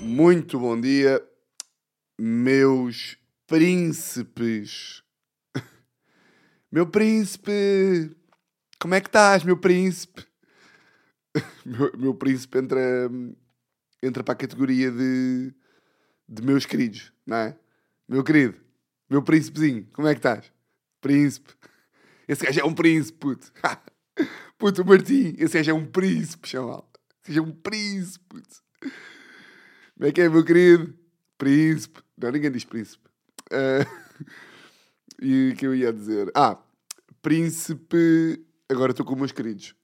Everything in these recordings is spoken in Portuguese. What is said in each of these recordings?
Muito bom dia, meus príncipes. Meu príncipe, como é que estás, meu príncipe? Meu, meu príncipe entra, entra para a categoria de, de meus queridos, não é? Meu querido, meu príncipezinho, como é que estás? Príncipe. Esse gajo é um príncipe, puto. Puto, Martim, esse gajo é um príncipe, chaval. É um príncipe. Como é que é, meu querido? Príncipe. Não, ninguém diz príncipe. Ah, e o que eu ia dizer? Ah, príncipe. Agora estou com meus queridos.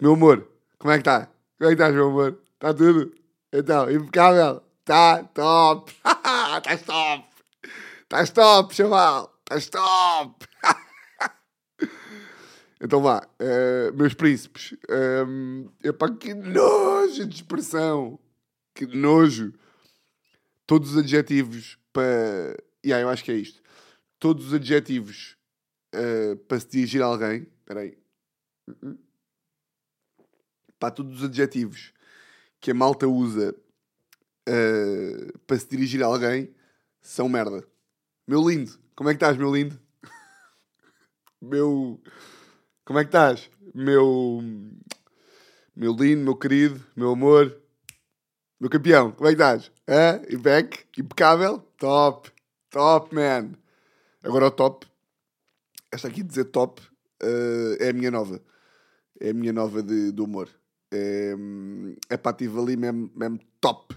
Meu amor, como é que está? Como é que estás, meu amor? Está tudo? Então, impecável? Está top! Estás top! Estás top, chaval! Estás top! então vá, eh, meus príncipes. Um, epá, que nojo de expressão! Que nojo! Todos os adjetivos para. Yeah, eu acho que é isto. Todos os adjetivos eh, para se dirigir a alguém. Espera aí. Pá, todos os adjetivos que a malta usa eh, para se dirigir a alguém são merda. Meu lindo, como é que estás, meu lindo? meu. Como é que estás? Meu. Meu lindo, meu querido, meu amor, meu campeão, como é que estás? Hã? Impec? Impecável? Top! Top, man! Agora o top. Esta aqui de dizer top eh, é a minha nova. É a minha nova de, de humor. É, é pá, tive ali mesmo, mesmo top.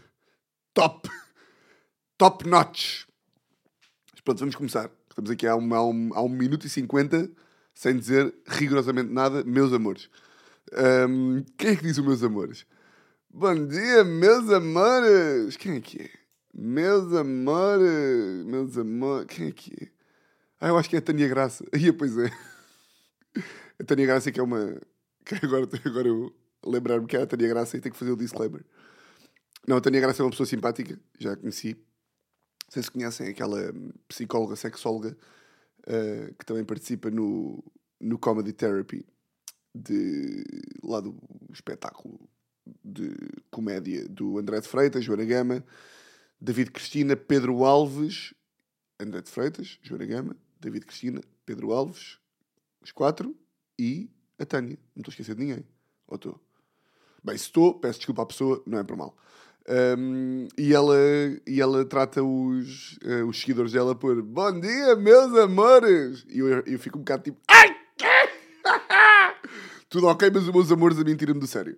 Top! Top notch! Mas pronto, vamos começar. Estamos aqui há um, há um, há um minuto e cinquenta sem dizer rigorosamente nada, meus amores. Hum, quem é que diz os meus amores? Bom dia, meus amores! Quem é que é? Meus amores! Meus amores! Quem é que é? Ah, eu acho que é a Tânia Graça. Aí, pois é. A Tânia Graça que é uma... Que agora, agora eu lembrar-me que é a Tânia Graça e tenho que fazer o disclaimer. Não, a Tânia Graça é uma pessoa simpática. Já a conheci. Não sei se conhecem aquela psicóloga, sexóloga eh, que também participa no, no Comedy Therapy de, lá do espetáculo de comédia do André de Freitas, Joana Gama, David Cristina, Pedro Alves, André de Freitas, Joana Gama, David Cristina, Pedro Alves, os quatro, e a Tânia. Não estou a esquecer de ninguém. Ou estou? Bem, se estou, peço desculpa à pessoa, não é por mal. Um, e, ela, e ela trata os, eh, os seguidores dela por Bom dia, meus amores! E eu, eu fico um bocado tipo Ai! Tudo ok, mas os meus amores a mim tiram-me do sério.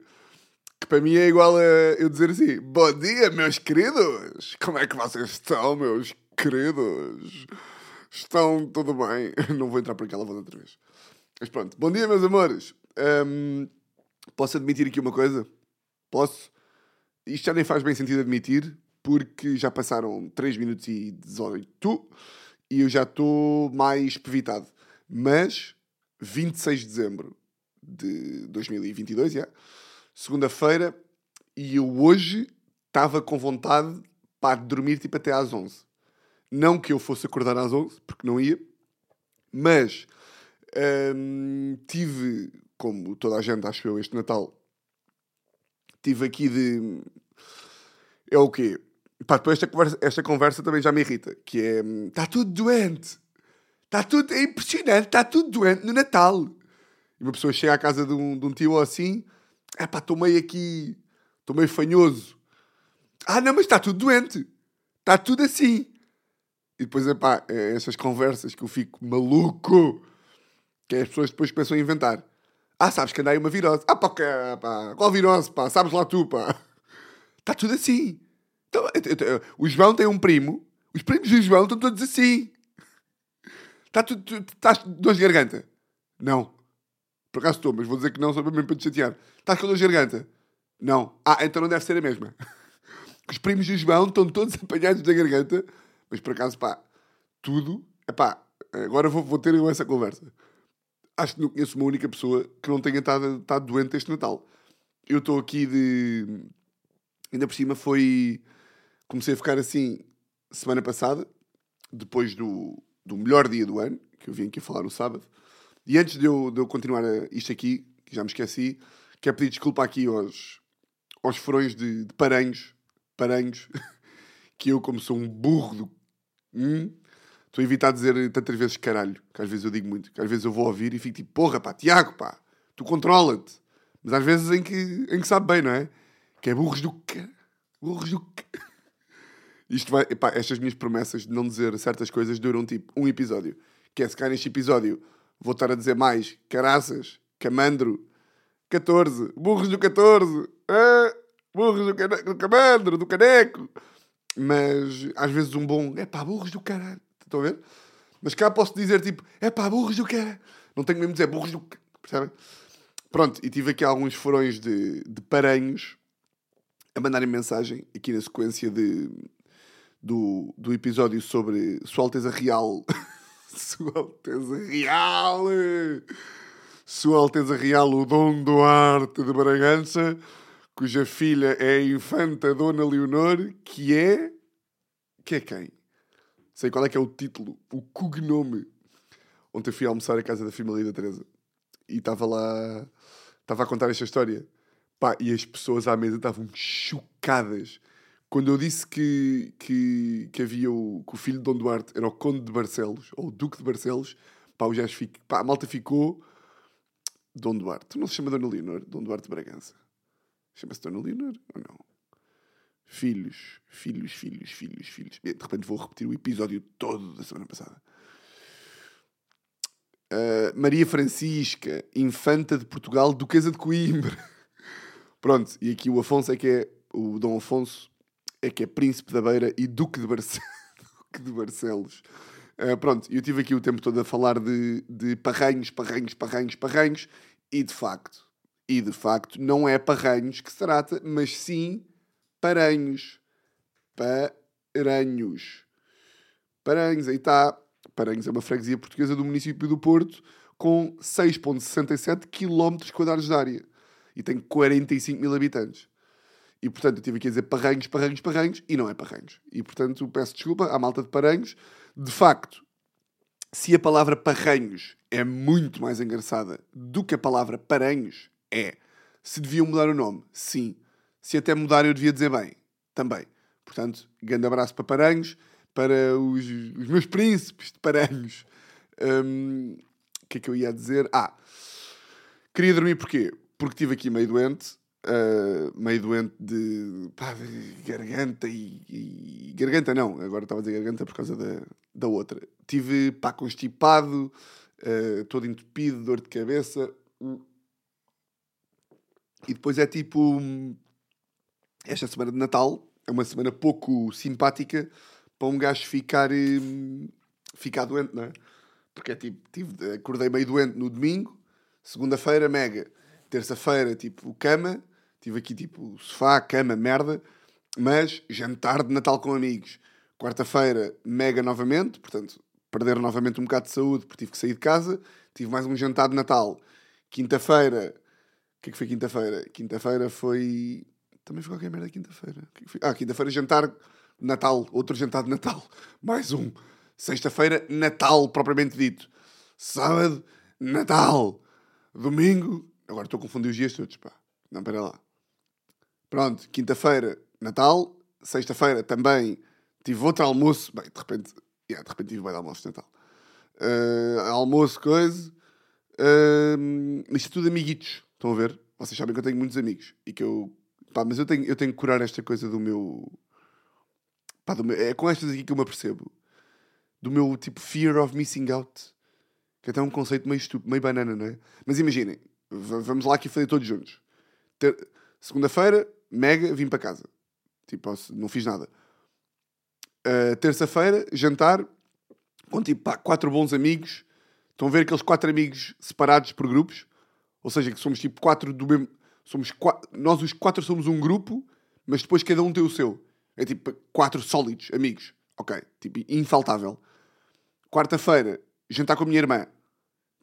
Que para mim é igual a eu dizer assim: Bom dia, meus queridos! Como é que vocês estão, meus queridos? Estão tudo bem? Não vou entrar por aquela voz outra vez. Mas pronto, bom dia, meus amores. Hum, posso admitir aqui uma coisa? Posso? Isto já nem faz bem sentido admitir, porque já passaram 3 minutos e 18 e eu já estou mais pevitado. Mas, 26 de dezembro de 2022, yeah, segunda-feira, e eu hoje estava com vontade para dormir tipo até às 11. Não que eu fosse acordar às 11, porque não ia, mas hum, tive, como toda a gente acho eu, este Natal, tive aqui de. É o quê? Pá, depois esta conversa, esta conversa também já me irrita, que é. Está tudo doente. Está tudo. É impressionante, está tudo doente no Natal. E uma pessoa chega à casa de um, de um tio assim. É pá, estou meio aqui. Estou meio fanhoso. Ah, não, mas está tudo doente. Está tudo assim. E depois, é pá, é essas conversas que eu fico maluco. Que as pessoas depois começam a inventar. Ah, sabes que andei uma virose. Ah, pá, pá, qual virose, pá? Sabes lá tu, pá. Está tudo assim. Então, o João tem um primo. Os primos do João estão todos assim. Está tudo... tu- Estás dor de garganta? Não. Por acaso estou, mas vou dizer que não, só mesmo para te chatear. Estás com dor de garganta? Não. Ah, então não deve ser a mesma. Os primos do João estão todos apanhados da garganta. Mas por acaso, pá, tudo... Epá, agora vou, vou ter essa conversa acho que não conheço uma única pessoa que não tenha estado, estado doente este Natal. Eu estou aqui de. Ainda por cima foi. Comecei a ficar assim semana passada, depois do, do melhor dia do ano, que eu vim aqui falar no sábado. E antes de eu, de eu continuar a- isto aqui, que já me esqueci, quero pedir desculpa aqui aos, aos furões de, de paranhos, paranhos, que eu, como sou um burro do. Hum, estou a evitar dizer tantas vezes caralho, que às vezes eu digo muito, que às vezes eu vou ouvir e fico tipo, porra, pá, Tiago, pá, tu controla-te. Mas às vezes em que, em que sabe bem, não é? Que é burros do que. Burros do que. Isto vai. Epá, estas minhas promessas de não dizer certas coisas duram tipo um episódio. Que é se cá neste episódio vou estar a dizer mais caraças, camandro, 14, burros do 14, ah, burros do, do camandro, do caneco. Mas às vezes um bom é pá, burros do caralho. Estão a ver? Mas cá posso dizer tipo é pá, burros do caralho. Não tenho mesmo de dizer burros do percebem? Pronto, e tive aqui alguns furões de, de paranhos a mandarem mensagem aqui na sequência de, do, do episódio sobre Sua Alteza Real. Sua Alteza Real! Sua Alteza Real, o Dom Duarte de Bragança, cuja filha é a infanta Dona Leonor, que é. que é quem? Sei qual é que é o título, o cognome. Ontem fui almoçar à casa da família da Teresa e estava lá, estava a contar esta história. Pá, e as pessoas à mesa estavam chocadas. Quando eu disse que, que, que havia o, que o filho de Dom Duarte era o Conde de Barcelos, ou o Duque de Barcelos, pá, o já fico, pá, a malta ficou Dom Duarte. Não se chama Dona Leonor, Dom Duarte Bragança. Chama-se Dona Leonor ou não? Filhos, filhos, filhos, filhos, filhos. De repente vou repetir o episódio todo da semana passada. Uh, Maria Francisca, Infanta de Portugal, Duquesa de Coimbra. Pronto, e aqui o Afonso é que é, o Dom Afonso é que é Príncipe da Beira e Duque de, Barce... Duque de Barcelos. Uh, pronto, eu tive aqui o tempo todo a falar de, de parranhos, parranhos, parranhos, parranhos, e de facto, e de facto, não é parranhos que se trata, mas sim paranhos. Paranhos. Paranhos, aí está. Paranhos é uma freguesia portuguesa do município do Porto com 6,67 km quadrados de área e tem 45 mil habitantes. E portanto eu tive a dizer Parranhos, Parranhos, Parranhos e não é Parranhos. E portanto peço desculpa à malta de Paranhos. De facto, se a palavra Parranhos é muito mais engraçada do que a palavra Paranhos, é. Se deviam mudar o nome, sim. Se até mudar eu devia dizer bem, também. Portanto, grande abraço para Paranhos para os, os meus príncipes de Paranhos. Um, o que é que eu ia dizer? Ah, queria dormir porquê? Porque estive aqui meio doente, uh, meio doente de, pá, de garganta e, e, Garganta não, agora estava a dizer garganta por causa da, da outra. Tive, pá, constipado, uh, todo entupido, dor de cabeça. E depois é tipo. Esta semana de Natal é uma semana pouco simpática para um gajo ficar, hum, ficar doente, não é? Porque é tipo, tive, acordei meio doente no domingo, segunda-feira, mega. Terça-feira, tipo, cama, tive aqui tipo sofá, cama, merda, mas jantar de Natal com amigos. Quarta-feira, mega novamente, portanto, perder novamente um bocado de saúde porque tive que sair de casa. Tive mais um jantar de Natal. Quinta-feira, o que é que foi quinta-feira? Quinta-feira foi. Também foi qualquer merda quinta-feira. Ah, quinta-feira jantar Natal, outro jantar de Natal, mais um. Sexta-feira, Natal propriamente dito. Sábado, Natal. Domingo, agora estou a confundir os dias todos, pá. Não, para lá. Pronto, quinta-feira, Natal. Sexta-feira também tive outro almoço. Bem, de repente, yeah, de repente tive de almoço de Natal. Uh, almoço, coisa. Uh, isto é tudo amiguitos. Estão a ver? Vocês sabem que eu tenho muitos amigos. E que eu. Pá, mas eu tenho, eu tenho que curar esta coisa do meu Pá, meu, é com estas aqui que eu me apercebo. Do meu tipo fear of missing out. Que é até um conceito meio estúpido, meio banana, não é? Mas imaginem, vamos lá aqui fazer todos juntos. Ter... Segunda-feira, mega, vim para casa. Tipo, não fiz nada. Uh, Terça-feira, jantar, com tipo, pá, quatro bons amigos. Estão a ver aqueles quatro amigos separados por grupos? Ou seja, que somos tipo quatro do mesmo. Somos. Nós os quatro somos um grupo, mas depois cada um tem o seu. É tipo quatro sólidos amigos. Ok, tipo, infaltável. Quarta-feira, jantar com a minha irmã.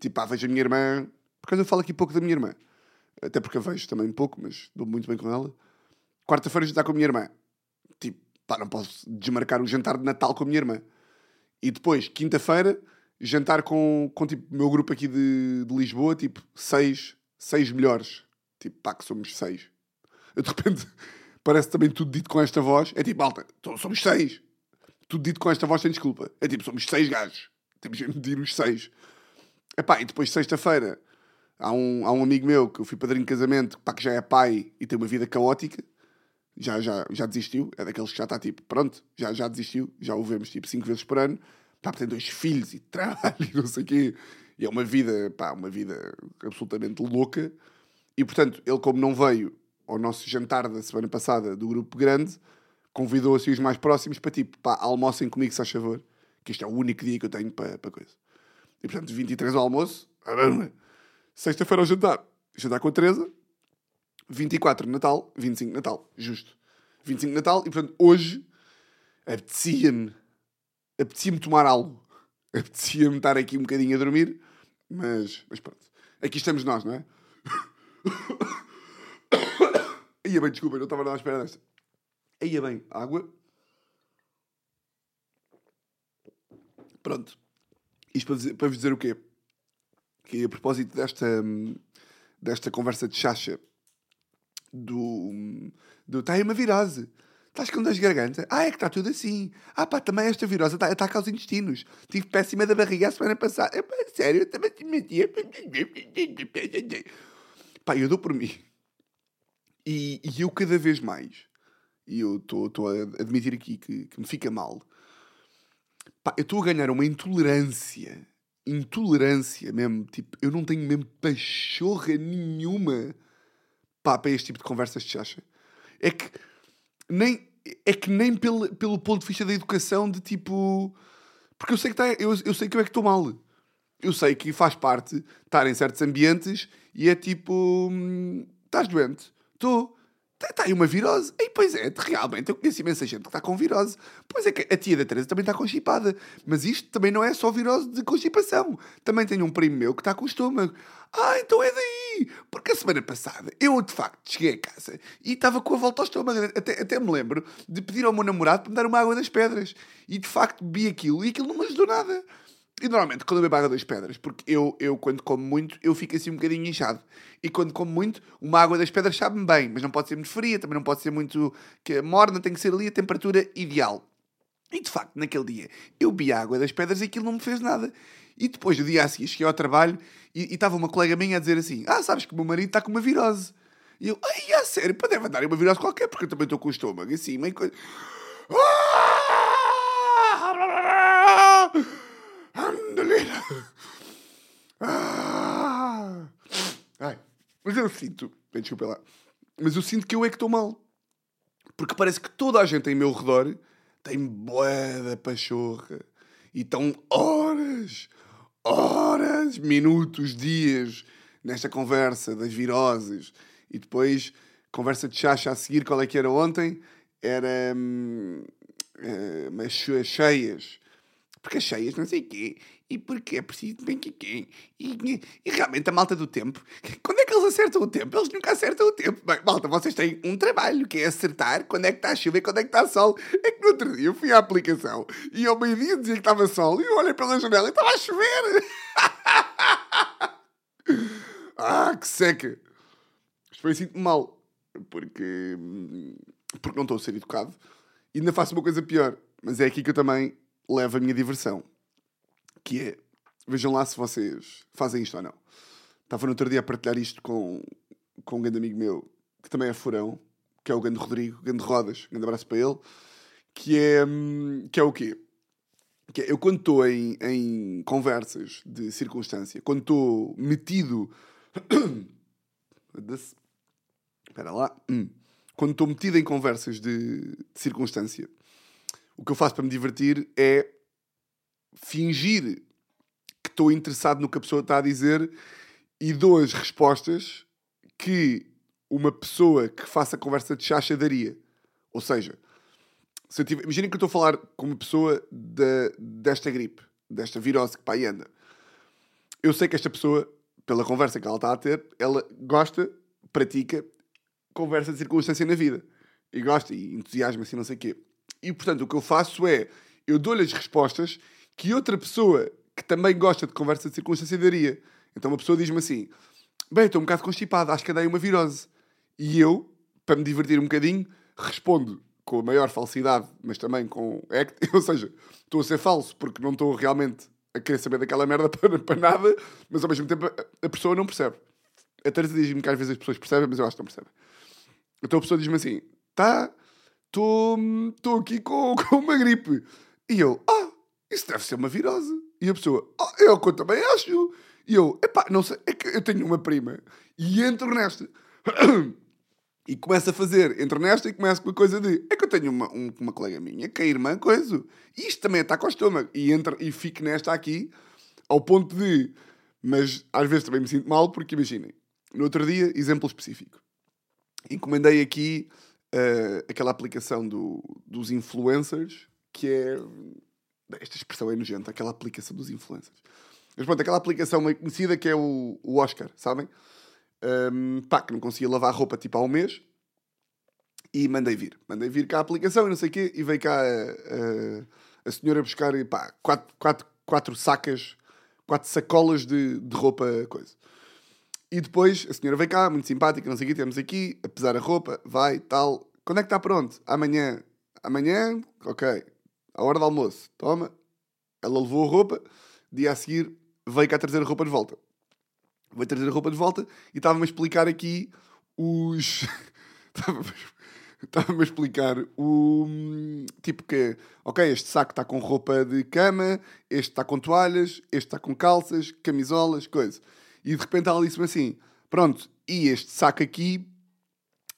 Tipo, ah, vejo a minha irmã. Por causa eu falo aqui pouco da minha irmã. Até porque eu vejo também pouco, mas dou muito bem com ela. Quarta-feira, jantar com a minha irmã. Tipo, pá, não posso desmarcar o jantar de Natal com a minha irmã. E depois, quinta-feira, jantar com, com tipo, o meu grupo aqui de, de Lisboa, tipo, seis, seis melhores. Tipo, pá, que somos seis. Eu, de repente, parece também tudo dito com esta voz. É tipo, malta, somos seis. Tudo dito com esta voz sem desculpa. É tipo, somos seis gajos. Temos de medir os seis. Epá, e depois, sexta-feira, há um, há um amigo meu que eu fui padrinho de casamento, pá, que já é pai e tem uma vida caótica. Já, já, já desistiu. É daqueles que já está tipo, pronto, já, já desistiu. Já o vemos tipo cinco vezes por ano. Pá, tem dois filhos e trabalho e não sei o quê. E é uma vida, pá, uma vida absolutamente louca. E portanto, ele, como não veio ao nosso jantar da semana passada do grupo grande, convidou assim os mais próximos para tipo, pá, almocem comigo, se faz favor, que este é o único dia que eu tenho para, para coisa. E portanto, 23 ao almoço, sexta-feira ao jantar, jantar com a Teresa, 24 Natal, 25 Natal, justo. 25 Natal, e portanto, hoje apetecia-me, apetecia-me tomar algo. Apetecia-me estar aqui um bocadinho a dormir, mas, mas pronto. Aqui estamos nós, não é? Ia bem, desculpa, não estava nada à espera desta. Ia bem, água. Pronto. Isto para, dizer, para vos dizer o quê? Que a propósito desta, desta conversa de chacha do. do tá aí uma virose. Estás com dor de garganta? Ah, é que está tudo assim. Ah, pá, também esta virose está, ataca aos intestinos. Tive péssima da barriga a semana passada. É, pá, sério, eu também te metia. Pá, eu dou por mim. E, e eu cada vez mais, e eu estou a admitir aqui que, que me fica mal, pá, eu estou a ganhar uma intolerância. Intolerância mesmo. Tipo, eu não tenho mesmo pachorra nenhuma pá, para este tipo de conversas de chacha. É que nem, é que nem pelo, pelo ponto de vista da educação, de tipo. Porque eu sei que, tá, eu, eu sei que eu é que estou mal. Eu sei que faz parte estar em certos ambientes e é tipo. Hum, estás doente? Estou. Está tá aí uma virose. E pois é, realmente, eu conheço imensa gente que está com virose. Pois é que a tia da Teresa também está constipada. Mas isto também não é só virose de constipação. Também tenho um primo meu que está com estômago. Ah, então é daí. Porque a semana passada eu, de facto, cheguei a casa e estava com a volta ao estômago. Até, até me lembro de pedir ao meu namorado para me dar uma água das pedras. E, de facto, bebi aquilo e aquilo não me ajudou nada. E normalmente quando eu bebo água das pedras, porque eu, eu quando como muito, eu fico assim um bocadinho inchado. E quando como muito, uma água das pedras sabe-me bem, mas não pode ser muito fria, também não pode ser muito que morna, tem que ser ali a temperatura ideal. E de facto, naquele dia, eu bebi água das pedras e aquilo não me fez nada. E depois, do dia a seguir, cheguei ao trabalho e estava uma colega minha a dizer assim: Ah, sabes que o meu marido está com uma virose. E eu, ai, a sério, pode deve andar uma virose qualquer, porque eu também estou com o estômago assim, meio coisa. Ah! Andalina! Ah! Ai, mas eu sinto, desculpa lá, mas eu sinto que eu é que estou mal. Porque parece que toda a gente em meu redor tem boeda pachorra. E estão horas, horas, minutos, dias nesta conversa das viroses. E depois, conversa de chacha a seguir, qual é que era ontem? Era hum, mas cheias porque as cheias não sei quê, e porque é preciso bem que quem. E, e, realmente a malta do tempo, quando é que eles acertam o tempo? Eles nunca acertam o tempo. Bem, malta, vocês têm um trabalho que é acertar quando é que está a chuva e quando é que está sol. É que no outro dia eu fui à aplicação e ao meio-dia dizia que estava sol e eu olhei pela janela e estava a chover. ah, que seca. Isto foi assim mal, porque, porque não estou a ser educado. E ainda faço uma coisa pior, mas é aqui que eu também leva a minha diversão. Que é, vejam lá se vocês fazem isto ou não. Estava no outro dia a partilhar isto com, com um grande amigo meu, que também é furão, que é o grande Rodrigo, grande Rodas, grande abraço para ele, que é, que é o quê? Que é, eu quando estou em, em conversas de circunstância, quando estou metido... Espera lá. Hum. Quando estou metido em conversas de, de circunstância, o que eu faço para me divertir é fingir que estou interessado no que a pessoa está a dizer e dou as respostas que uma pessoa que faça conversa de chacha daria. Ou seja, se imaginem que eu estou a falar com uma pessoa de, desta gripe, desta virose que aí anda. Eu sei que esta pessoa, pela conversa que ela está a ter, ela gosta, pratica conversa de circunstância na vida. E gosta e entusiasma-se e não sei o quê. E portanto o que eu faço é eu dou-lhe as respostas que outra pessoa que também gosta de conversa de circunstância daria. Então uma pessoa diz-me assim: Bem, estou um bocado constipado, acho que andei uma virose. E eu, para me divertir um bocadinho, respondo com a maior falsidade, mas também com act, ou seja, estou a ser falso porque não estou realmente a querer saber daquela merda para, para nada, mas ao mesmo tempo a, a pessoa não percebe. A Teresa diz-me que às vezes as pessoas percebem, mas eu acho que não percebem. Então a pessoa diz-me assim: tá, estou aqui com, com uma gripe. E eu, ah, isso deve ser uma virose. E a pessoa, ah, é o que eu também acho. E eu, epá, não sei, é que eu tenho uma prima e entro nesta. E começo a fazer, entro nesta e começo com a coisa de é que eu tenho uma, um, uma colega minha que é irmã, coisa. E isto também está com o estômago. E, entro, e fico nesta aqui, ao ponto de. Mas às vezes também me sinto mal, porque imaginem, no outro dia, exemplo específico. Encomendei aqui uh, aquela aplicação do, dos influencers, que é. Esta expressão é nojenta, aquela aplicação dos influencers. Mas pronto, aquela aplicação meio conhecida que é o, o Oscar, sabem? Um, pá, que não conseguia lavar roupa tipo há um mês. E mandei vir. Mandei vir cá a aplicação e não sei o quê. E veio cá a, a, a senhora buscar pá, quatro, quatro, quatro sacas, quatro sacolas de, de roupa, coisa. E depois a senhora veio cá, muito simpática, não sei o quê, temos aqui, a pesar a roupa, vai, tal. Quando é que está pronto? Amanhã. Amanhã? Ok. A hora do almoço. Toma. Ela levou a roupa. Dia a seguir veio cá trazer a roupa de volta. Veio trazer a roupa de volta e estava-me a explicar aqui os. estava-me a explicar o. Tipo que, ok, este saco está com roupa de cama, este está com toalhas, este está com calças, camisolas, coisa. E de repente ela disse-me assim: pronto, e este saco aqui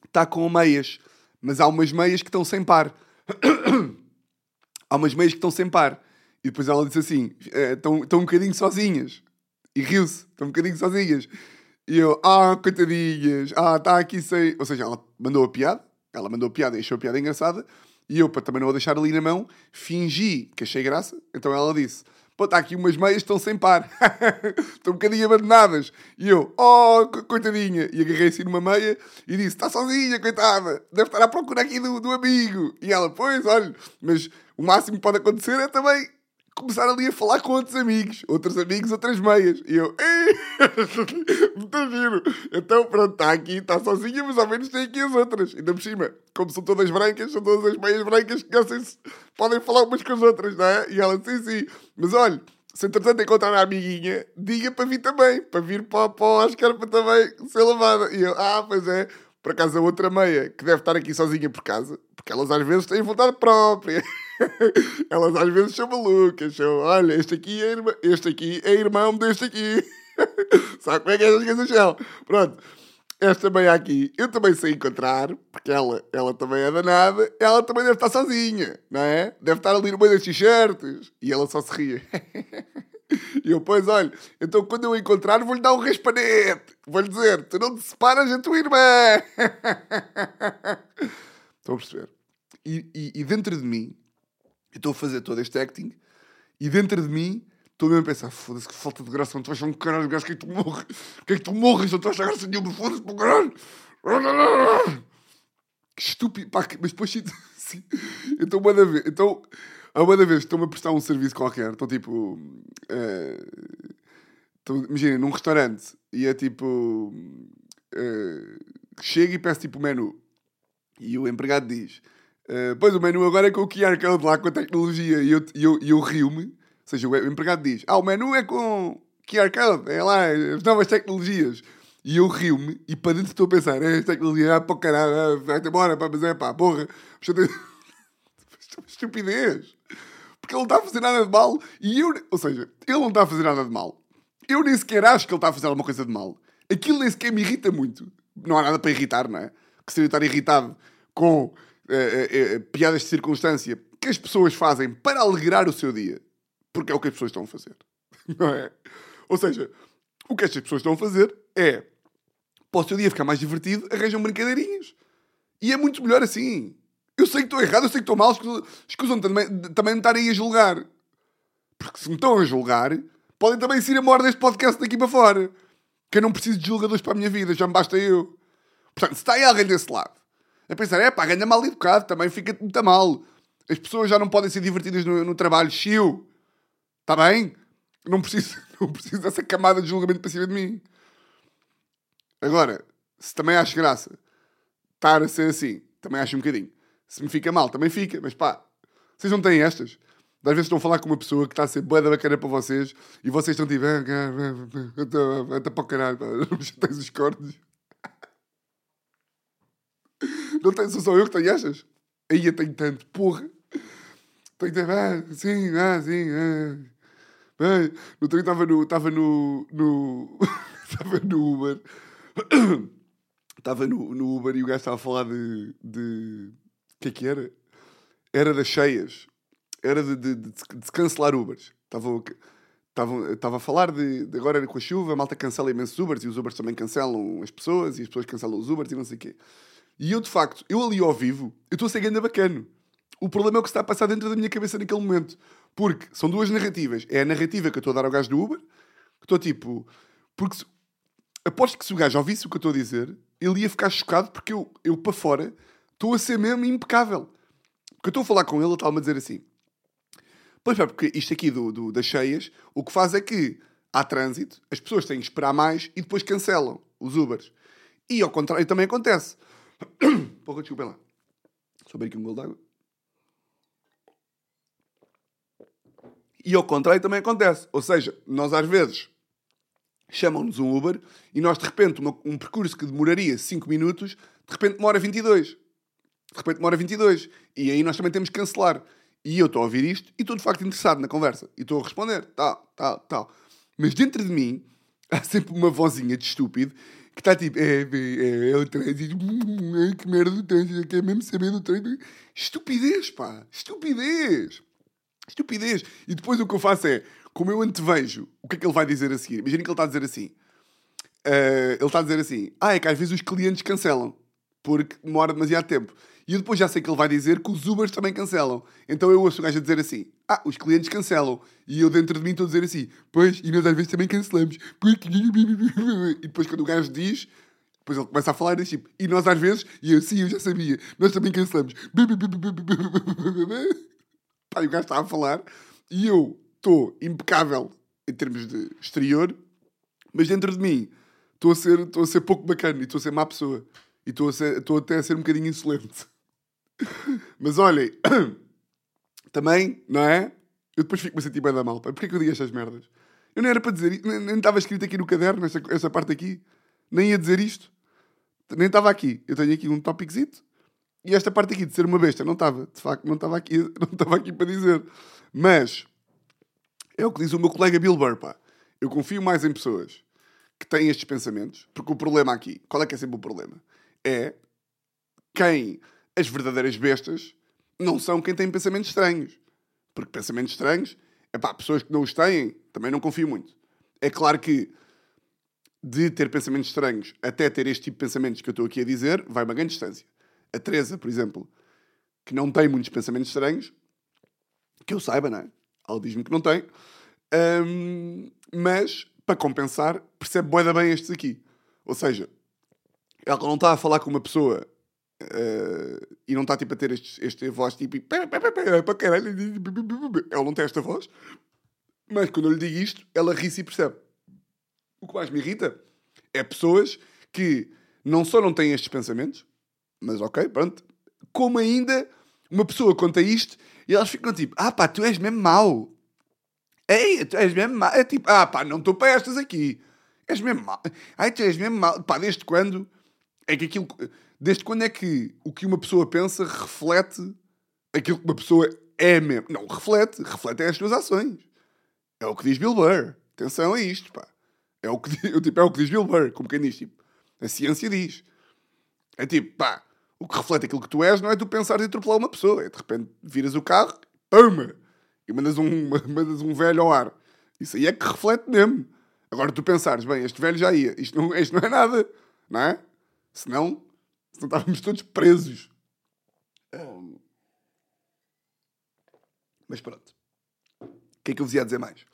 está com meias, mas há umas meias que estão sem par. há umas meias que estão sem par. E depois ela disse assim: estão, estão um bocadinho sozinhas. E riu-se, estão um bocadinho sozinhas. E eu, ah, coitadinhas, ah, está aqui sem. Ou seja, ela mandou a piada, ela mandou a piada e achou a piada engraçada. E eu, para também não a deixar ali na mão, fingi que achei graça. Então ela disse: Pô, está aqui umas meias estão sem par. estão um bocadinho abandonadas. E eu, oh, coitadinha. E agarrei assim numa meia e disse, está sozinha, coitada. Deve estar à procura aqui do, do amigo. E ela, pois, olha, mas o máximo que pode acontecer é também começar ali a falar com outros amigos. Outros amigos, outras meias. E eu, muito giro. Então, pronto, está aqui, está sozinha, mas ao menos tem aqui as outras. Ainda por cima, como são todas brancas, são todas as meias brancas que assim podem falar umas com as outras, não é? E ela, sim, sim. Mas olha, se entretanto encontrar a amiguinha, diga para vir também, para vir para, para o Oscar para também ser lavada. E eu, ah, pois é. Por acaso a outra meia, que deve estar aqui sozinha por casa, porque elas às vezes têm vontade própria. elas às vezes são malucas. São, olha, este aqui é, irmã, este aqui é irmão deste aqui. Sabe como é que essas coisas são? Pronto. Esta meia aqui, eu também sei encontrar, porque ela, ela também é danada, ela também deve estar sozinha, não é? Deve estar ali no meio das t-shirts. E ela só se ria. E eu, pois, olha, então quando eu encontrar vou-lhe dar um raspanete. Vou-lhe dizer, tu não te separas da tua irmã. Estão a perceber? E, e, e, dentro de mim, eu estou a fazer todo este acting, e dentro de mim, estou mesmo a pensar, foda-se, que falta de graça, não te vais um caralho graça, que é que tu morres? Que é que tu morres? Não vais a graça nenhuma, foda-se, para caralho. Que estúpido, pá, mas depois, sim, eu estou a ver, então... Há uma vez estão-me a prestar um serviço qualquer, estão tipo. Uh, estão, imagina, num restaurante e é tipo. Uh, chego e peço tipo menu. E o empregado diz: uh, Pois o menu agora é com o QR Code lá com a tecnologia. E eu, eu, eu rio-me. Ou seja, o empregado diz: Ah, o menu é com QR Code, é lá, as novas tecnologias. E eu rio-me e para dentro estou a pensar: É, tecnologia, ah, para caralho, vai-te embora, pá, mas é pá, porra. Estupidez. Porque ele não está a fazer nada de mal. E eu, ou seja, ele não está a fazer nada de mal. Eu nem sequer acho que ele está a fazer alguma coisa de mal. Aquilo nem sequer me irrita muito. Não há nada para irritar, não é? Que seria estar irritado com eh, eh, eh, piadas de circunstância que as pessoas fazem para alegrar o seu dia. Porque é o que as pessoas estão a fazer. Não é? Ou seja, o que estas pessoas estão a fazer é, para o seu dia ficar mais divertido, arranjam brincadeirinhas. E é muito melhor assim. Eu sei que estou errado, eu sei que estou mal, escusam também, também me estarem a julgar. Porque se me estão a julgar, podem também ser a morte deste podcast daqui para fora. Que eu não preciso de julgadores para a minha vida, já me basta eu. Portanto, se está aí alguém desse lado, a pensar, é pá, ganha mal educado, também fica muito mal. As pessoas já não podem ser divertidas no, no trabalho, chiu. Está bem? Não preciso, não preciso dessa camada de julgamento para cima de mim. Agora, se também acho graça estar a ser assim. Também acho um bocadinho. Se me fica mal, também fica. Mas pá, vocês não têm estas. Às vezes estão a falar com uma pessoa que está a ser boa da bacana para vocês e vocês estão tipo, até para o caralho, já tens os cortes. Não tens, sou só eu que tenho estas? Aí eu tenho tanto, porra. Tenho tanto, ah, sim, ah, sim, ah. Bem, no dia estava no. Estava no. no estava no Uber. Estava no, no Uber e o gajo estava a falar de. de. Que é que era? Era das cheias. Era de, de, de, de cancelar Ubers. Estava, estava, a falar de, de agora com a chuva, a malta cancela imensos Ubers e os Ubers também cancelam as pessoas e as pessoas cancelam os Ubers e não sei o quê. E eu, de facto, eu ali ao vivo, eu estou a ser ainda bacana. O problema é o que está a passar dentro da minha cabeça naquele momento. Porque são duas narrativas. É a narrativa que eu estou a dar ao gajo do Uber, que estou tipo. Porque se, aposto que se o gajo ouvisse o que eu estou a dizer, ele ia ficar chocado porque eu, eu para fora, estou a ser mesmo impecável. Porque eu estou a falar com ele, ele está-me a dizer assim. Pois é, porque isto aqui do, do, das cheias, o que faz é que há trânsito, as pessoas têm que esperar mais e depois cancelam os Ubers. E ao contrário também acontece. Porra, desculpem lá. Só abrir aqui um gol d'água. E ao contrário também acontece. Ou seja, nós às vezes chamam-nos um Uber e nós de repente uma, um percurso que demoraria 5 minutos, de repente demora 22. De repente demora 22. E aí nós também temos que cancelar. E eu estou a ouvir isto e estou de facto interessado na conversa. E estou a responder, tal, tal, tal. Mas dentro de mim há sempre uma vozinha de estúpido que está tipo, é, é, é o trânsito, que merda do trânsito, quer mesmo saber do trânsito. Estupidez, pá, estupidez. Estupidez. E depois o que eu faço é, como eu antevejo o que é que ele vai dizer a seguir, imagina que ele está a dizer assim. Uh, ele está a dizer assim: Ah, é que às vezes os clientes cancelam porque demora demasiado tempo. E eu depois já sei que ele vai dizer que os Ubers também cancelam. Então eu ouço o gajo a dizer assim: Ah, os clientes cancelam. E eu dentro de mim estou a dizer assim: Pois, e nós às vezes também cancelamos. E depois quando o gajo diz, depois ele começa a falar assim: E nós às vezes, e eu sim, eu já sabia, nós também cancelamos. Pá, e o gajo está a falar e eu estou impecável em termos de exterior, mas dentro de mim estou a ser, estou a ser pouco bacana e estou a ser má pessoa. E estou, a estou até a ser um bocadinho insolente. Mas olhem, também, não é? Eu depois fico-me a sentir bem da mal. Pá. Porquê que eu digo estas merdas? Eu nem era para dizer nem, nem estava escrito aqui no caderno, esta, esta parte aqui. Nem ia dizer isto. Nem estava aqui. Eu tenho aqui um topiczito e esta parte aqui de ser uma besta não estava, de facto, não estava aqui, não estava aqui para dizer. Mas é o que diz o meu colega Bill Burr, pá. Eu confio mais em pessoas que têm estes pensamentos, porque o problema aqui, qual é que é sempre o problema? É quem as verdadeiras bestas não são quem tem pensamentos estranhos. Porque pensamentos estranhos, é pá, pessoas que não os têm, também não confio muito. É claro que de ter pensamentos estranhos até ter este tipo de pensamentos que eu estou aqui a dizer, vai uma grande distância a Teresa, por exemplo, que não tem muitos pensamentos estranhos, que eu saiba, não é? Ela diz-me que não tem, um, mas, para compensar, percebe bué bem estes aqui. Ou seja, ela não está a falar com uma pessoa uh, e não está tipo, a ter este, este voz tipo para caralho, ela não tem esta voz, mas quando eu lhe digo isto, ela ri-se e percebe. O que mais me irrita é pessoas que não só não têm estes pensamentos, mas ok, pronto. Como ainda uma pessoa conta isto e elas ficam tipo, ah pá, tu és mesmo mau. Ei, tu és mesmo mau. É tipo, ah pá, não estou para estas aqui. És mesmo mau. Ai, tu és mesmo mau. Pá, desde quando é que aquilo. Desde quando é que o que uma pessoa pensa reflete aquilo que uma pessoa é mesmo? Não, reflete. Reflete as suas ações. É o que diz Bill Burr. Atenção a isto, pá. É o que, tipo, é o que diz Bill Burr, como quem diz, tipo. A ciência diz. É tipo, pá, o que reflete aquilo que tu és não é tu pensar em atropelar uma pessoa. É de repente viras o carro, pum, e mandas um, mandas um velho ao ar. Isso aí é que reflete mesmo. Agora tu pensares, bem, este velho já ia, isto não, isto não é nada, não é? Senão estávamos todos presos. Um... Mas pronto. O que é que eu vos ia dizer mais?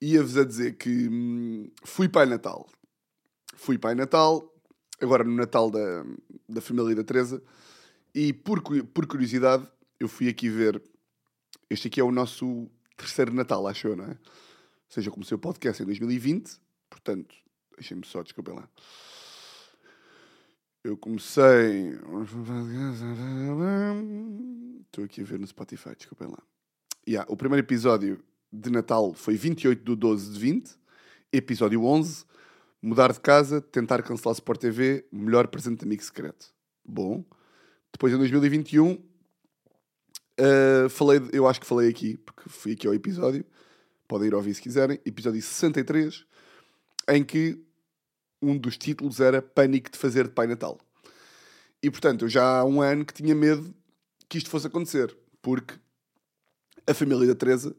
Ia-vos a dizer que hum, fui Pai Natal. Fui Pai Natal, agora no Natal da, da família da Teresa, e por, por curiosidade eu fui aqui ver. Este aqui é o nosso terceiro Natal, acho eu, não é? Ou seja, eu comecei o podcast em 2020, portanto, deixem-me só, desculpem lá. Eu comecei. Estou aqui a ver no Spotify, desculpem lá. Yeah, o primeiro episódio de Natal foi 28 de 12 de 20. Episódio 11. Mudar de casa, tentar cancelar Sport TV, melhor presente de amigo secreto. Bom. Depois em 2021, uh, falei, eu acho que falei aqui, porque fui aqui ao episódio. Podem ir ouvir se quiserem. Episódio 63, em que um dos títulos era Pânico de fazer de Pai Natal. E portanto, eu já há um ano que tinha medo que isto fosse acontecer, porque a família da Teresa,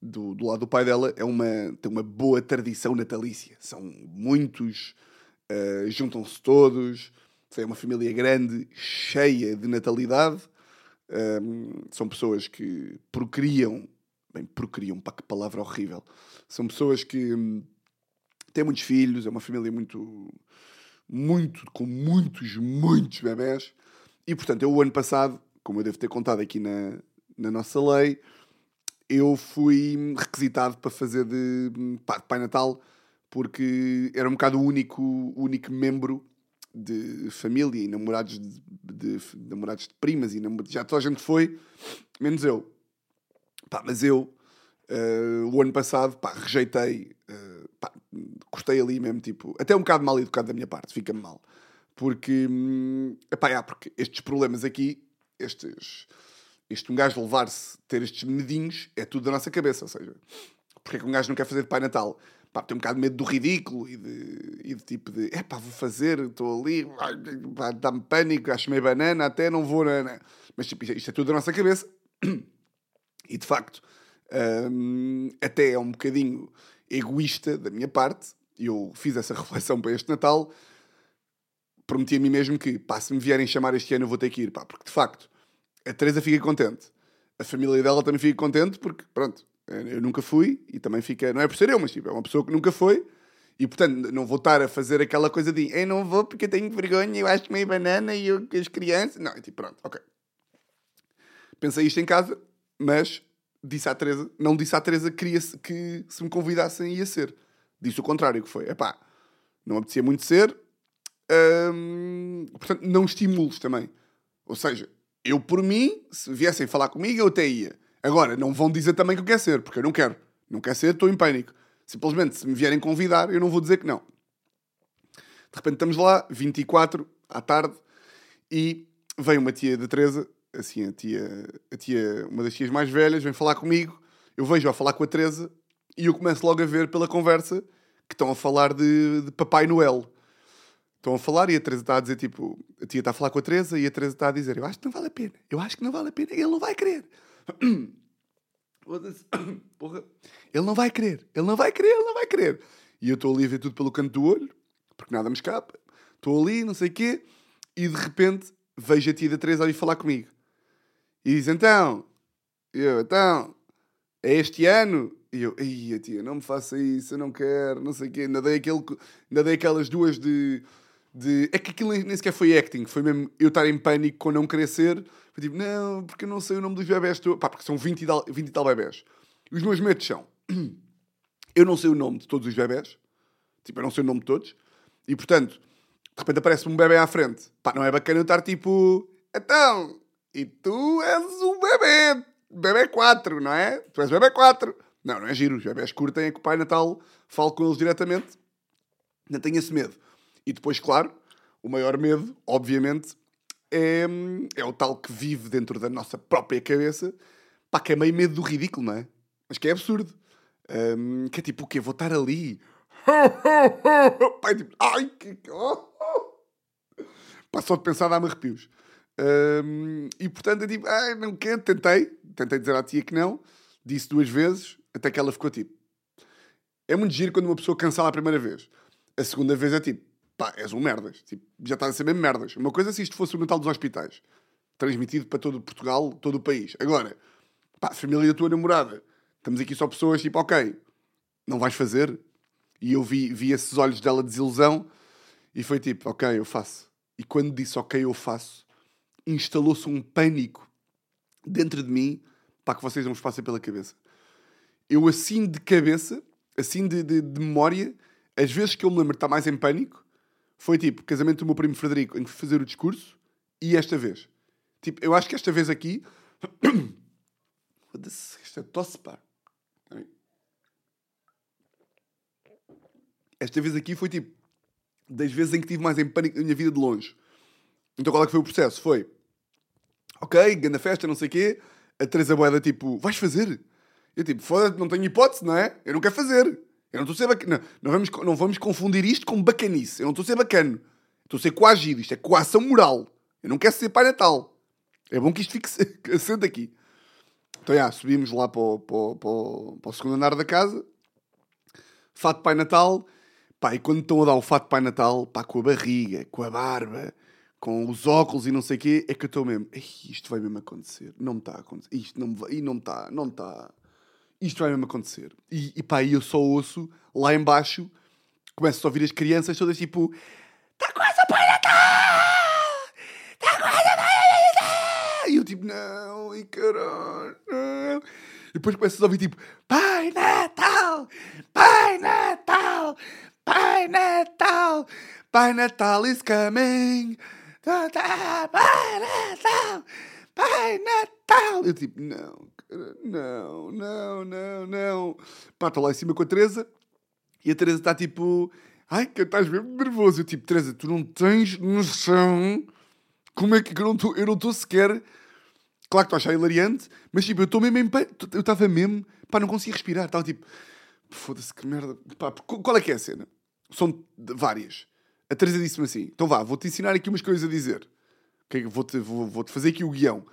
do, do lado do pai dela, é uma, tem uma boa tradição natalícia. São muitos, uh, juntam-se todos, é uma família grande, cheia de natalidade. Um, são pessoas que procriam, bem, procriam, pá, que palavra horrível. São pessoas que hum, tem muitos filhos, é uma família muito, muito, com muitos, muitos bebés. E, portanto, eu o ano passado, como eu devo ter contado aqui na, na nossa lei, eu fui requisitado para fazer de, pá, de Pai Natal, porque era um bocado o único, único membro de família e namorados de, de, de, namorados de primas e já toda a gente foi, menos eu. Pá, mas eu, uh, o ano passado, pá, rejeitei uh, pá, gostei ali mesmo, tipo, até um bocado mal educado da minha parte, fica-me mal. Porque, hum, epá, é, porque estes problemas aqui, estes, este um gajo levar-se, ter estes medinhos, é tudo da nossa cabeça, ou seja, porque é que um gajo não quer fazer Pai Natal? Pá, tem um bocado de medo do ridículo e de, e de tipo de, é pá, vou fazer, estou ali, dá-me pânico, acho meio banana, até não vou, né? mas tipo, isto é tudo da nossa cabeça. E de facto, hum, até é um bocadinho egoísta da minha parte, eu fiz essa reflexão para este Natal, prometi a mim mesmo que, pá, se me vierem chamar este ano eu vou ter que ir, pá, porque de facto a Teresa fica contente, a família dela também fica contente, porque pronto, eu nunca fui e também fica, não é por ser eu, mas tipo, é uma pessoa que nunca foi e portanto não vou estar a fazer aquela coisa de eu não vou porque eu tenho vergonha, eu acho meio banana e eu, as crianças, não, e tipo, pronto, ok. Pensei isto em casa, mas disse à Teresa, não disse à Teresa que queria que se me convidassem ia ser. Disse o contrário, que foi, epá, não apetecia muito ser, hum, portanto, não estimulos também. Ou seja, eu por mim, se viessem falar comigo, eu até ia. Agora, não vão dizer também que eu quero ser, porque eu não quero. Não quero ser, estou em pânico. Simplesmente, se me vierem convidar, eu não vou dizer que não. De repente estamos lá, 24 à tarde, e vem uma tia da Teresa assim, a tia, a tia, uma das tias mais velhas, vem falar comigo, eu vejo a falar com a Teresa e eu começo logo a ver pela conversa que estão a falar de, de Papai Noel. Estão a falar e a Teresa está a dizer, tipo, a tia está a falar com a Teresa e a Teresa está a dizer, eu acho que não vale a pena, eu acho que não vale a pena, ele não vai querer. Porra. Ele não vai querer, ele não vai querer, ele não vai querer. E eu estou ali a ver tudo pelo canto do olho, porque nada me escapa. Estou ali, não sei o quê, e de repente vejo a tia da Teresa ali falar comigo. E diz, então, eu, então, é este ano? E eu, ai, tia, não me faça isso, eu não quero, não sei o quê. Ainda dei, aquele, ainda dei aquelas duas de, de... É que aquilo nem sequer foi acting, foi mesmo eu estar em pânico com não querer ser. Foi tipo, não, porque eu não sei o nome dos bebés. Pá, porque são 20 e, tal, 20 e tal bebés. Os meus medos são... Eu não sei o nome de todos os bebés. Tipo, eu não sei o nome de todos. E, portanto, de repente aparece-me um bebê à frente. Pá, não é bacana eu estar tipo... Então, e tu és o bebê, bebê 4, não é? Tu és bebê 4. Não, não é giro. Os bebés curtem é que o Pai Natal fale com eles diretamente. Não tenho esse medo. E depois, claro, o maior medo, obviamente, é, é o tal que vive dentro da nossa própria cabeça. Pá, que é meio medo do ridículo, não é? Mas que é absurdo. Um, que é tipo, o quê? Vou estar ali. Pai, tipo, ai, que... Pá, só de pensar dá-me arrepios. Um, e portanto eu digo, ah, não quero, tentei, tentei dizer à tia que não, disse duas vezes, até que ela ficou tipo. É muito giro quando uma pessoa cancela a primeira vez. A segunda vez é tipo, pá, és um merdas. Tipo, já estás a ser mesmo merdas. Uma coisa é se isto fosse o Natal dos hospitais, transmitido para todo Portugal, todo o país. Agora, pá, família da tua namorada, estamos aqui só pessoas tipo, ok, não vais fazer? E eu vi, vi esses olhos dela de desilusão e foi tipo, ok, eu faço. E quando disse, ok, eu faço, instalou-se um pânico dentro de mim para que vocês não vos passem pela cabeça. Eu, assim de cabeça, assim de, de, de memória, as vezes que eu me lembro de estar mais em pânico foi tipo casamento do meu primo Frederico, em que fui fazer o discurso, e esta vez. Tipo, eu acho que esta vez aqui. Foda-se, é tosse, pá. Esta vez aqui foi tipo. Das vezes em que tive mais em pânico na minha vida de longe. Então qual é que foi o processo? Foi. Ok, grande festa, não sei o quê. A Teresa Boeda, tipo, vais fazer? Eu tipo, foda-se, não tenho hipótese, não é? Eu não quero fazer. Eu não estou a ser bacana. Não, não, vamos, não vamos confundir isto com bacanice. Eu não estou a ser bacano. Estou a ser coagido. Isto é coação moral. Eu não quero ser pai natal. É bom que isto fique assente aqui. Então, já, subimos lá para o, para, o, para, o, para o segundo andar da casa. Fato Pai Natal. Pá, e quando estão a dar o fato Pai Natal, pá, com a barriga, com a barba, com os óculos e não sei o quê, é que eu estou mesmo. Isto vai mesmo acontecer. Não me está a acontecer. Isto não me vai. E não está, não está. Isto vai mesmo acontecer. E, e pá, eu só ouço lá embaixo, começo a ouvir as crianças todas tipo: Está quase a Pai Natal! Está quase a Pai Natal! E eu tipo: Não, e caralho, não. E depois começo a ouvir tipo: Pai Natal! Pai Natal! Pai Natal! Pai Natal is coming! Pai Natal! Pai Natal! Eu tipo, não, não, não, não, não. Pá, estou lá em cima com a Teresa e a Teresa está tipo, ai, que estás mesmo nervoso. Eu tipo, Teresa, tu não tens noção como é que eu não estou, eu não estou sequer. Claro que estou a achar hilariante, mas tipo, eu estou mesmo em Eu estava mesmo, pá, não conseguia respirar. Estava tipo, foda-se, que merda. Pá, qual é que é a cena? São várias. A Teresa disse-me assim: então vá, vou-te ensinar aqui umas coisas a dizer. Okay? Vou-te vou, vou fazer aqui o guião.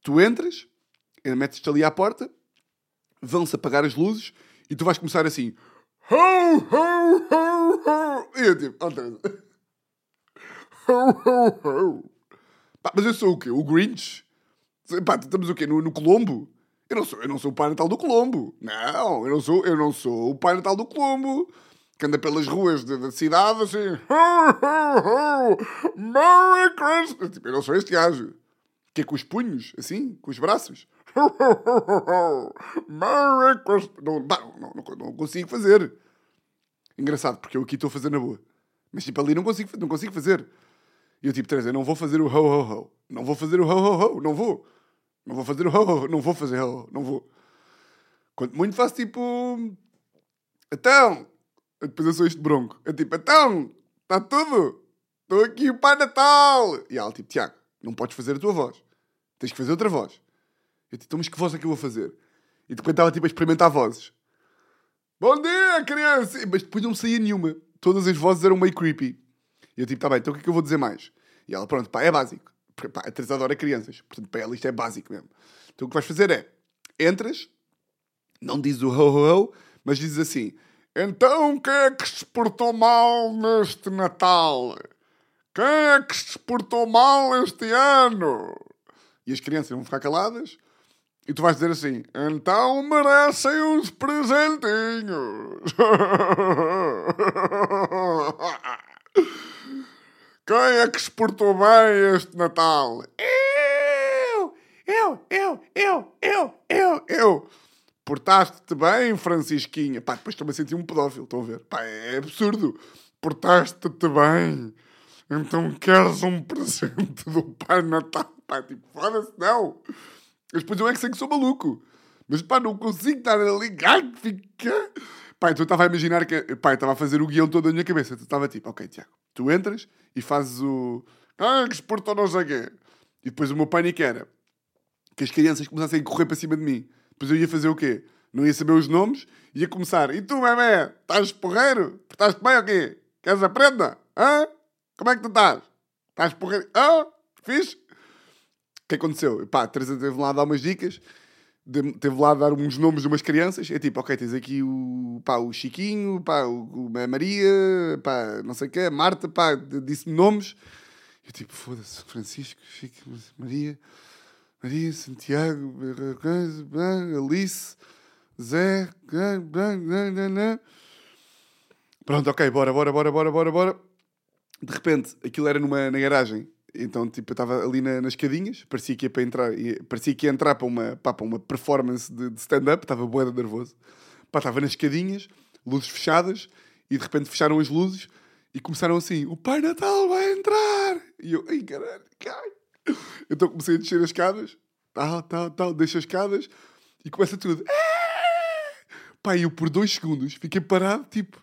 Tu entras, metes-te ali à porta, vão-se apagar as luzes e tu vais começar assim. Ho, ho, ho, ho. E eu tipo, oh Teresa. Ho, ho, ho. Pá, mas eu sou o quê? O Grinch? Pá, estamos o quê? No, no Colombo? Eu não, sou, eu não sou o Pai Natal do Colombo. Não, eu não sou, eu não sou o Pai Natal do Colombo que anda pelas ruas da, cidade assim. Merry Christmas! Tipo, eu não sou este gajo. Que é com os punhos, assim, com os braços. Merry Christmas! Não, não, não, não consigo fazer. Engraçado, porque eu aqui estou a fazer na boa. Mas tipo, ali não consigo, não consigo fazer. E eu tipo, Teresa, eu não vou fazer o ho ho ho. Não vou fazer o ho ho ho. Não vou. Não vou fazer o ho ho ho. Não vou fazer ho ho. Não vou. Quanto muito faço tipo. Então, depois eu sou este bronco. Eu tipo, então, está tudo? Estou aqui o Pai Natal! E ela tipo, Tiago, não podes fazer a tua voz. Tens que fazer outra voz. Eu tipo, então, mas que voz é que eu vou fazer? E depois estava tipo a experimentar vozes. Bom dia, criança! Mas depois não saía nenhuma. Todas as vozes eram meio creepy. E eu tipo, tá bem, então o que é que eu vou dizer mais? E ela, pronto, pá, é básico. Porque, pá, a Teresa adora crianças. Portanto, para ela isto é básico mesmo. Então o que vais fazer é, entras, não dizes o ho ho ho, mas dizes assim, então, quem é que se portou mal neste Natal? Quem é que se portou mal este ano? E as crianças vão ficar caladas e tu vais dizer assim: então merecem uns presentinhos. Quem é que se portou bem este Natal? Eu! Eu, eu, eu, eu, eu, eu! Portaste-te bem, Francisquinha. Pá, depois estou-me a sentir um pedófilo, estão a ver? Pá, é absurdo. Portaste-te bem. Então queres um presente do Pai Natal? Pá, tipo, foda-se, não. Mas depois eu é que sei que sou maluco. Mas pá, não consigo estar a ligar, fica. Pá, então eu estava a imaginar que. Pá, estava a fazer o guião todo na minha cabeça. Tu estava tipo, ok, Tiago, tu entras e fazes o. Ah, que esportou não sei quê. E depois o meu pânico era que as crianças começassem a correr para cima de mim. Depois eu ia fazer o quê? Não ia saber os nomes, ia começar. E tu, bebê, estás porreiro? Estás bem ou quê? Queres a prenda? Hã? Como é que tu estás? Estás porreiro? Hã? Fiz? O que aconteceu? Pá, a Teresa teve lá a dar umas dicas, teve lá a dar uns nomes de umas crianças. É tipo, ok, tens aqui o, pá, o Chiquinho, pá, o, Maria, pá, não sei o quê, a Marta, pá, disse-me nomes. Eu tipo, foda-se, Francisco, Chico, Maria. Maria, Santiago, Alice, Zé. Pronto, ok, bora, bora, bora, bora, bora, bora. De repente, aquilo era numa, na garagem. Então, tipo, eu estava ali na, nas escadinhas, parecia que ia para entrar, ia, parecia que ia entrar para uma, pá, para uma performance de, de stand-up, estava boeda nervoso. Pá, estava nas escadinhas, luzes fechadas, e de repente fecharam as luzes, E começaram assim: o Pai Natal vai entrar! E eu, ai caralho, cai! Então comecei a descer as escadas, tal, tal, tal, deixo as escadas e começa tudo. Pá, eu por dois segundos fiquei parado, tipo,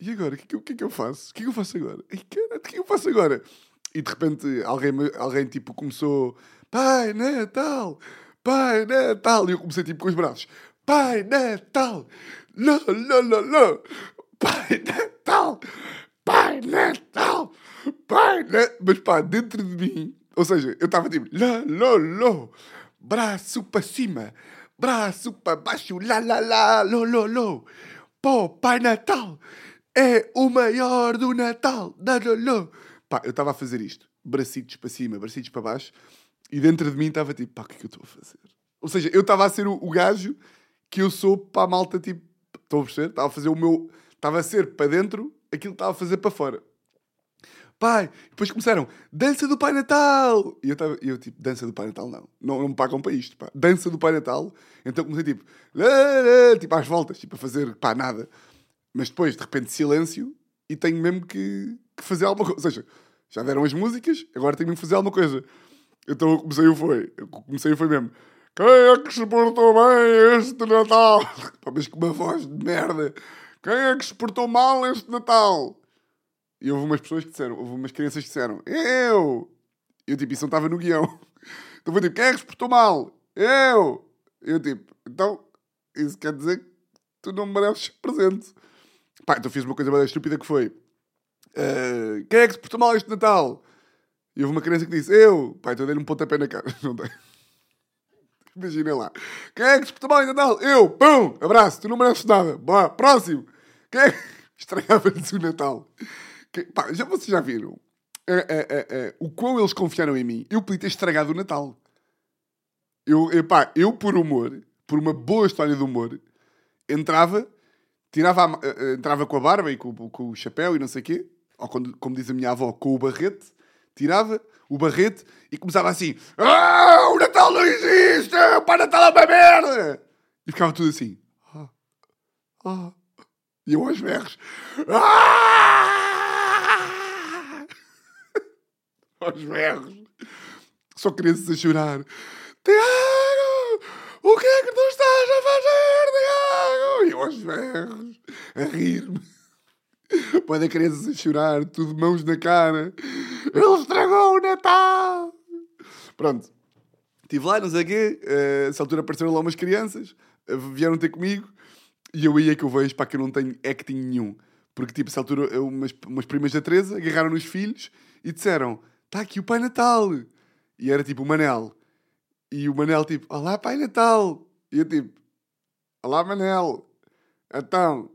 e agora? O que, é que, que é que eu faço? O que é que eu faço agora? Caralho, o que é que eu faço agora? E de repente alguém, alguém tipo, começou, Pai Natal, Pai Natal. E eu comecei tipo com os braços, Pai Natal, não, não, não, não, Pai Natal, Pai Natal, Pai Natal. Mas pá, dentro de mim, ou seja, eu estava tipo, lá, lá, lá, braço para cima, braço para baixo, lá, lá, lá, lo, lo, lo. Pô, Pai Natal é o maior do Natal, lá, lá, lá. Pá, eu estava a fazer isto, bracitos para cima, bracitos para baixo, e dentro de mim estava tipo, pá, o que é que eu estou a fazer? Ou seja, eu estava a ser o, o gajo que eu sou para a malta, tipo, estão a perceber? Estava a fazer o meu, estava a ser para dentro aquilo que estava a fazer para fora. Pai, e depois começaram, dança do Pai Natal! E eu, estava, e eu tipo, dança do Pai Natal não. não, não me pagam para isto, pá. Dança do Pai Natal. Então comecei tipo, tipo às voltas, tipo a fazer, pá, nada. Mas depois, de repente, silêncio e tenho mesmo que, que fazer alguma coisa. Ou seja, já deram as músicas, agora tenho que fazer alguma coisa. Então eu comecei o foi. Eu comecei o foi mesmo. Quem é que se portou bem este Natal? Pá, mas com uma voz de merda. Quem é que se portou mal este Natal? E houve umas pessoas que disseram, houve umas crianças que disseram, eu! Eu tipo, isso não estava no guião. Então foi tipo, quem é que se portou mal? Eu! Eu tipo, então, isso quer dizer que tu não mereces presente. Pá, então fiz uma coisa bem estúpida que foi, "Ah, quem é que se portou mal este Natal? E houve uma criança que disse, eu! Pá, então dei-lhe um pontapé na cara. Não dei. Imaginem lá. Quem é que se portou mal este Natal? Eu! Pum! Abraço, tu não mereces nada. Boa, próximo! Quem é que... Estragava-lhes o Natal. Que- pá, já, vocês já viram É, é, é, é, o quão eles confiaram em mim? Eu podia ter estragado o Natal. Eu, pá, eu, por humor, por uma boa história de humor, entrava, tirava a eh, eh, entrava com a barba e com, com o chapéu e não sei o quê, ou quando, como diz a minha avó, com o barrete, tirava o barrete e começava assim: Ah, o Natal não existe! O Pai Natal é uma merda! E ficava tudo assim. Ah, ah. E eu aos berros. Ah! Aos berros. Só crianças a chorar. Tiago! O que é que tu estás a fazer, Tiago? E eu aos berros. A rir-me. Pode crianças a chorar, tudo mãos na cara. Ele estragou o Natal! Pronto. Estive lá, não sei o quê. eh, Nessa altura apareceram lá umas crianças. eh, Vieram ter comigo. E eu aí é que eu vejo, pá, que eu não tenho acting nenhum. Porque, tipo, nessa altura, eu- umas, umas primas da Teresa agarraram nos filhos e disseram: Está aqui o Pai Natal. E era tipo o Manel. E o Manel, tipo: Olá, Pai Natal. E eu, tipo: Olá, Manel. Então,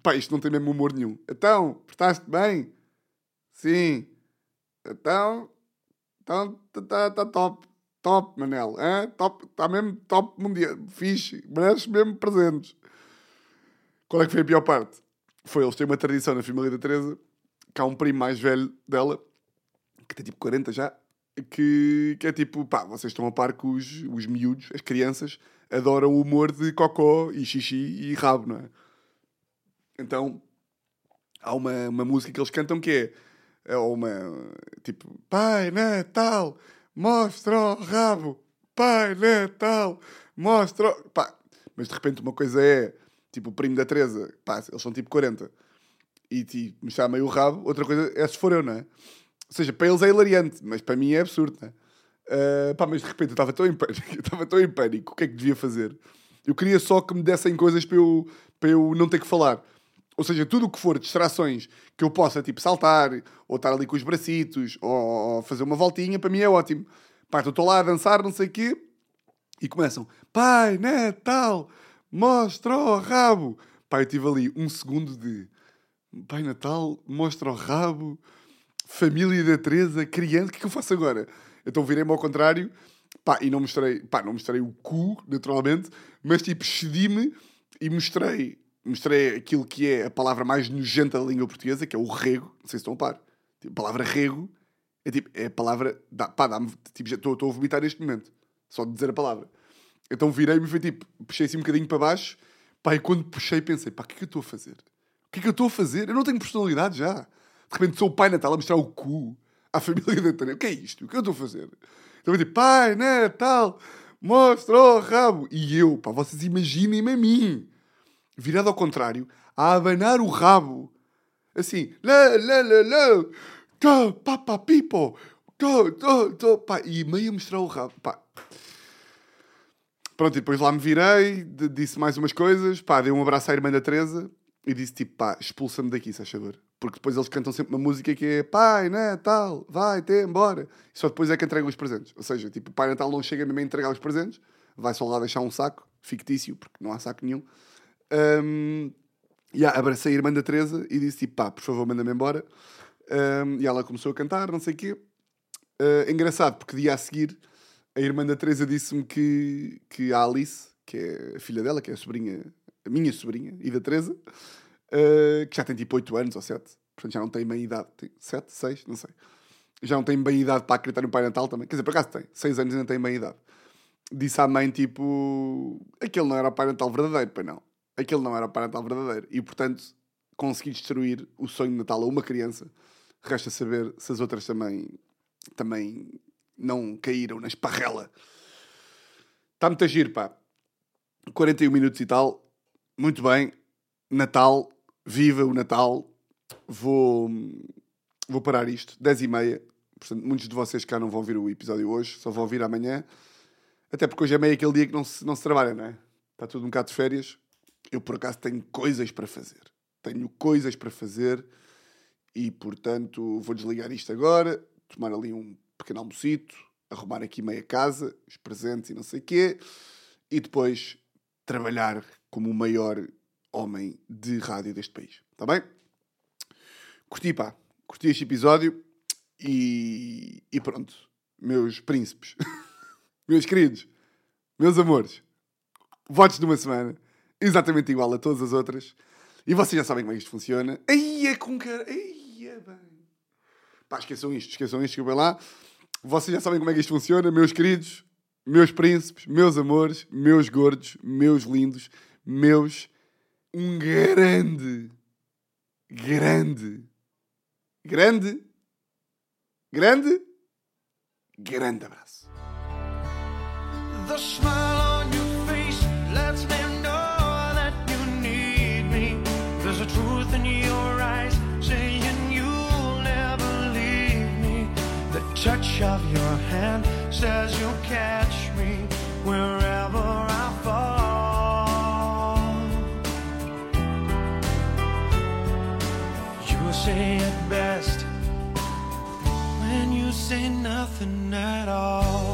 pá, isto não tem mesmo humor nenhum. Então, portaste bem? Sim. Então, então, está tá top. Top, Manel. Está tá mesmo top mundial. Fixe. Mereces mesmo presentes. Qual é que foi a pior parte? Foi eles têm uma tradição na família da Teresa, que há um primo mais velho dela, que tem tipo 40 já, que, que é tipo, pá, vocês estão a par que os, os miúdos, as crianças, adoram o humor de cocó e xixi e rabo, não é? Então, há uma, uma música que eles cantam que é, é uma, tipo, Pai Natal, mostra o rabo, Pai Natal, mostra o... Pá, mas de repente uma coisa é, tipo, o primo da Teresa, pá, eles são tipo 40, e tipo, mostrar meio o rabo, outra coisa é se for eu, não é? Ou seja, para eles é hilariante, mas para mim é absurdo, não é? Ah, pá, mas de repente eu estava tão em pânico, eu estava tão em pânico, o que é que devia fazer? Eu queria só que me dessem coisas para eu, para eu não ter que falar. Ou seja, tudo o que for distrações que eu possa, tipo, saltar, ou estar ali com os bracitos, ou, ou fazer uma voltinha, para mim é ótimo. Pá, então estou lá a dançar, não sei o quê, e começam, Pai Natal, mostra o rabo. Pá, eu tive ali um segundo de Pai Natal, mostra o rabo, família da Teresa, criança, o que é que eu faço agora? Então virei-me ao contrário, pá, e não mostrei, pá, não mostrei o cu, naturalmente, mas tipo, excedi-me e mostrei, mostrei aquilo que é a palavra mais nojenta da língua portuguesa, que é o rego, não sei se estão a par. Tipo, a palavra rego é tipo, é a palavra, dá, pá, dá-me, tipo, estou a vomitar neste momento, só de dizer a palavra. Então virei-me e foi tipo, puxei assim um bocadinho para baixo, pá, e quando puxei pensei, pá, o que é que eu estou a fazer? O que é que eu estou a fazer? Eu não tenho personalidade já. De repente sou o Pai Natal a mostrar o cu à família da Tânia. O que é isto? O que eu estou a fazer? Então eu digo, Pai Natal, mostra o rabo. E eu, pá, vocês imaginem-me a mim, virado ao contrário, a abanar o rabo. Assim, lá, lá, lá, lá, tá, pá, pá, pipo, tá, tá, tá, pá, e meio a mostrar o rabo, pá. Pronto, e depois lá me virei, disse mais umas coisas, pá, dei um abraço à irmã da Teresa e disse tipo, pá, expulsa-me daqui, se favor. Porque depois eles cantam sempre uma música que é Pai Natal, vai, até embora. E só depois é que entregam os presentes. Ou seja, tipo, Pai Natal não chega mesmo a entregar os presentes, vai só lá deixar um saco, fictício, porque não há saco nenhum. Um, yeah, abracei a irmã da Teresa e disse tipo, pá, por favor, manda-me embora. Um, e ela começou a cantar, não sei o quê. Uh, engraçado, porque dia a seguir a irmã da Teresa disse-me que, que a Alice, que é a filha dela, que é a sobrinha, a minha sobrinha, e da Teresa, uh, que já tem tipo 8 anos ou 7, portanto já não tem bem idade, tem 7, 6, não sei. Já não tem bem idade para acreditar no Pai Natal também. Quer dizer, por acaso tem, 6 anos ainda tem bem idade. Disse à mãe, tipo, aquele não era o Pai Natal verdadeiro, pois não. Aquele não era o Pai Natal verdadeiro. E, portanto, consegui destruir o sonho de Natal a uma criança. Resta saber se as outras também, também não caíram na esparrela. Está muito a giro, pá. 41 minutos e tal. Muito bem. Natal. Viva o Natal. Vou, vou parar isto. 10 e meia. Portanto, muitos de vocês cá não vão ver o episódio hoje. Só vão ouvir amanhã. Até porque hoje é meio aquele dia que não se, não se trabalha, não é? Está tudo um bocado de férias. Eu, por acaso, tenho coisas para fazer. Tenho coisas para fazer. E, portanto, vou desligar isto agora. Tomar ali um pequeno almocito, arrumar aqui meia casa, os presentes e não sei o quê, e depois trabalhar como o maior homem de rádio deste país. Está bem? Curti, pá. Curti este episódio e, e pronto. Meus príncipes, meus queridos, meus amores, votos de uma semana, exatamente igual a todas as outras. E vocês já sabem como é que isto funciona. Aí é com cara. Aí é bem. Pá, esqueçam isto, esqueçam isto, desculpem lá. Vocês já sabem como é que isto funciona, meus queridos, meus príncipes, meus amores, meus gordos, meus lindos, meus. Um grande, grande, grande, grande, grande abraço. The smile on your face lets me know that you need me. There's a truth in your eyes saying you'll never leave me. The touch of your hand says you'll catch me wherever say it best when you say nothing at all. All